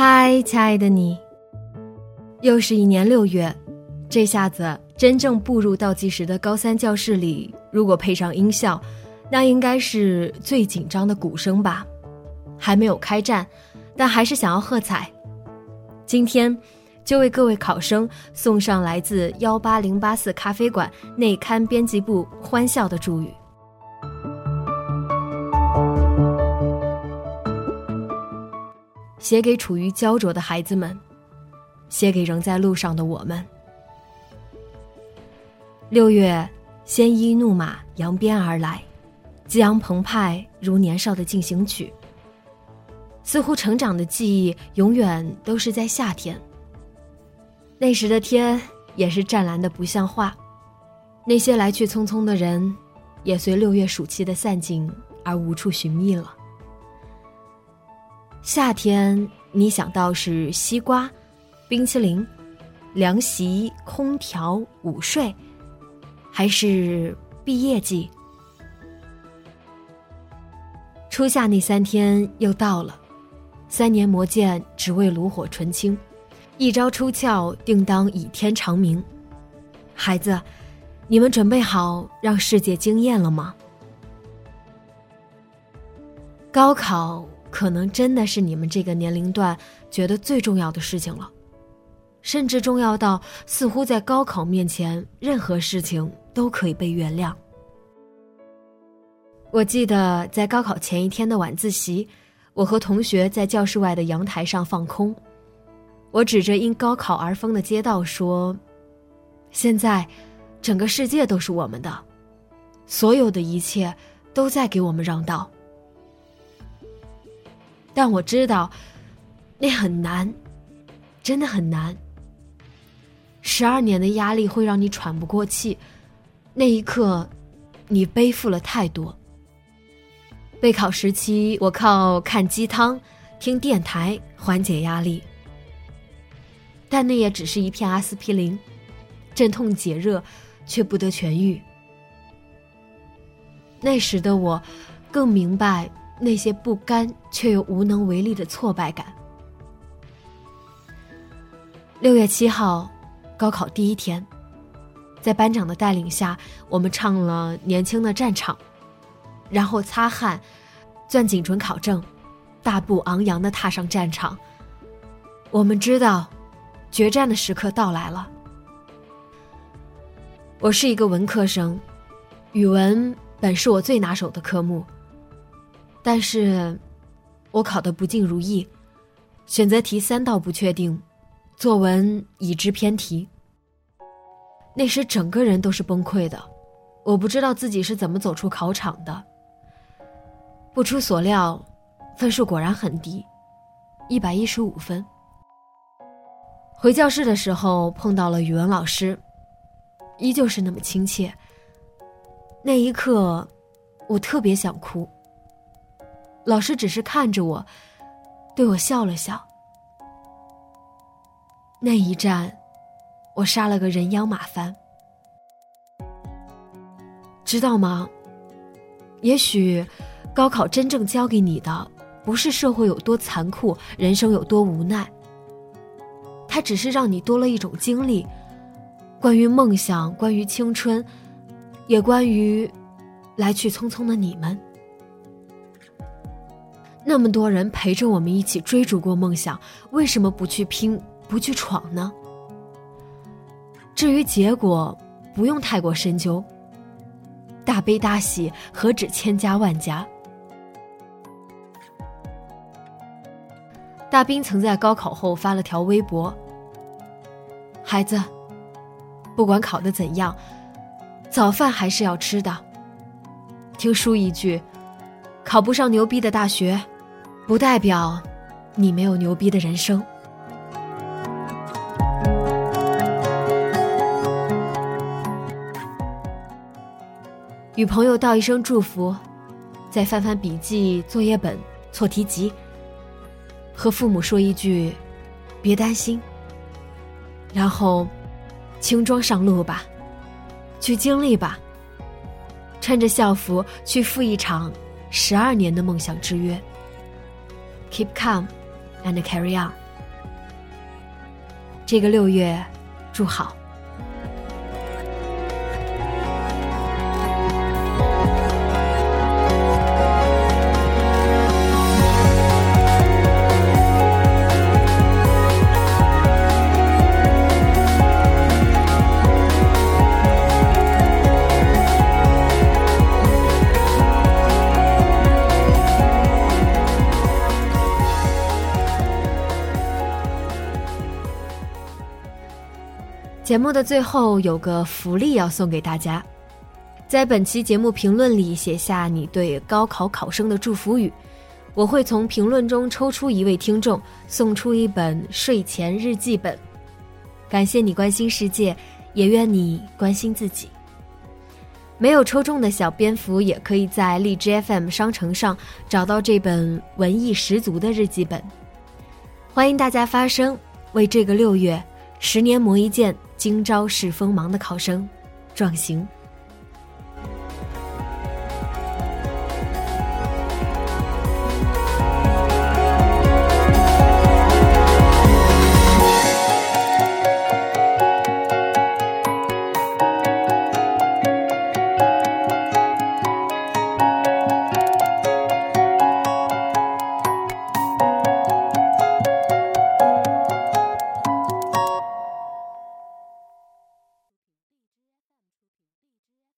嗨，亲爱的你，又是一年六月，这下子真正步入倒计时的高三教室里，如果配上音效，那应该是最紧张的鼓声吧。还没有开战，但还是想要喝彩。今天就为各位考生送上来自幺八零八四咖啡馆内刊编辑部欢笑的祝语。写给处于焦灼的孩子们，写给仍在路上的我们。六月，鲜衣怒马扬鞭而来，激昂澎湃如年少的进行曲。似乎成长的记忆永远都是在夏天。那时的天也是湛蓝的不像话，那些来去匆匆的人，也随六月暑气的散尽而无处寻觅了。夏天，你想到是西瓜、冰淇淋、凉席、空调、午睡，还是毕业季？初夏那三天又到了，三年磨剑只为炉火纯青，一朝出鞘定当倚天长鸣。孩子，你们准备好让世界惊艳了吗？高考。可能真的是你们这个年龄段觉得最重要的事情了，甚至重要到似乎在高考面前，任何事情都可以被原谅。我记得在高考前一天的晚自习，我和同学在教室外的阳台上放空，我指着因高考而封的街道说：“现在，整个世界都是我们的，所有的一切都在给我们让道。”但我知道，那很难，真的很难。十二年的压力会让你喘不过气，那一刻，你背负了太多。备考时期，我靠看鸡汤、听电台缓解压力，但那也只是一片阿司匹林，镇痛解热，却不得痊愈。那时的我，更明白。那些不甘却又无能为力的挫败感。六月七号，高考第一天，在班长的带领下，我们唱了《年轻的战场》，然后擦汗，攥紧准考证，大步昂扬的踏上战场。我们知道，决战的时刻到来了。我是一个文科生，语文本是我最拿手的科目。但是，我考的不尽如意，选择题三道不确定，作文已知偏题。那时整个人都是崩溃的，我不知道自己是怎么走出考场的。不出所料，分数果然很低，一百一十五分。回教室的时候碰到了语文老师，依旧是那么亲切。那一刻，我特别想哭。老师只是看着我，对我笑了笑。那一战，我杀了个人仰马翻，知道吗？也许，高考真正教给你的，不是社会有多残酷，人生有多无奈。它只是让你多了一种经历，关于梦想，关于青春，也关于来去匆匆的你们。那么多人陪着我们一起追逐过梦想，为什么不去拼，不去闯呢？至于结果，不用太过深究。大悲大喜，何止千家万家？大兵曾在高考后发了条微博：“孩子，不管考得怎样，早饭还是要吃的。听叔一句，考不上牛逼的大学，不代表你没有牛逼的人生。”与朋友道一声祝福，再翻翻笔记、作业本、错题集，和父母说一句“别担心”，然后轻装上路吧，去经历吧，穿着校服去赴一场十二年的梦想之约。Keep calm and carry on。这个六月，祝好。 节目的最后有个福利要送给大家，在本期节目评论里写下你对高考考生的祝福语，我会从评论中抽出一位听众，送出一本睡前日记本。感谢你关心世界，也愿你关心自己。没有抽中的小蝙蝠也可以在荔枝 FM 商城上找到这本文艺十足的日记本。欢迎大家发声，为这个六月十年磨一剑。今朝是锋芒的考生，壮行。